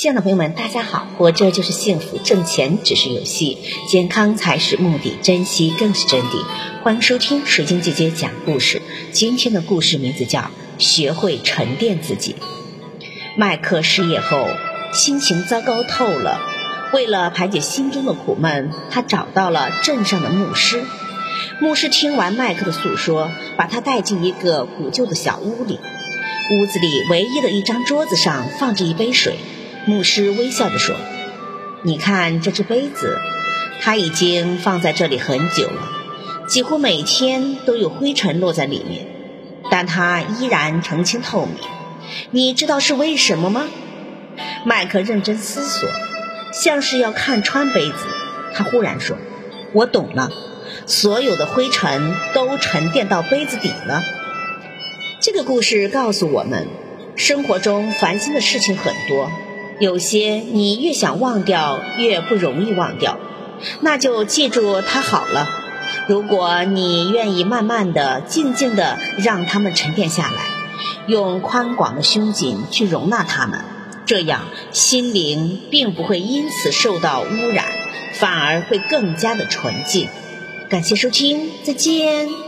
亲爱的朋友们，大家好！活着就是幸福，挣钱只是游戏，健康才是目的，珍惜更是真谛。欢迎收听水晶姐姐讲故事。今天的故事名字叫《学会沉淀自己》。麦克失业后，心情糟糕透了。为了排解心中的苦闷，他找到了镇上的牧师。牧师听完麦克的诉说，把他带进一个古旧的小屋里。屋子里唯一的一张桌子上放着一杯水。牧师微笑着说：“你看这只杯子，它已经放在这里很久了，几乎每天都有灰尘落在里面，但它依然澄清透明。你知道是为什么吗？”麦克认真思索，像是要看穿杯子。他忽然说：“我懂了，所有的灰尘都沉淀到杯子底了。”这个故事告诉我们，生活中烦心的事情很多。有些你越想忘掉，越不容易忘掉，那就记住它好了。如果你愿意慢慢的、静静的让它们沉淀下来，用宽广的胸襟去容纳它们，这样心灵并不会因此受到污染，反而会更加的纯净。感谢收听，再见。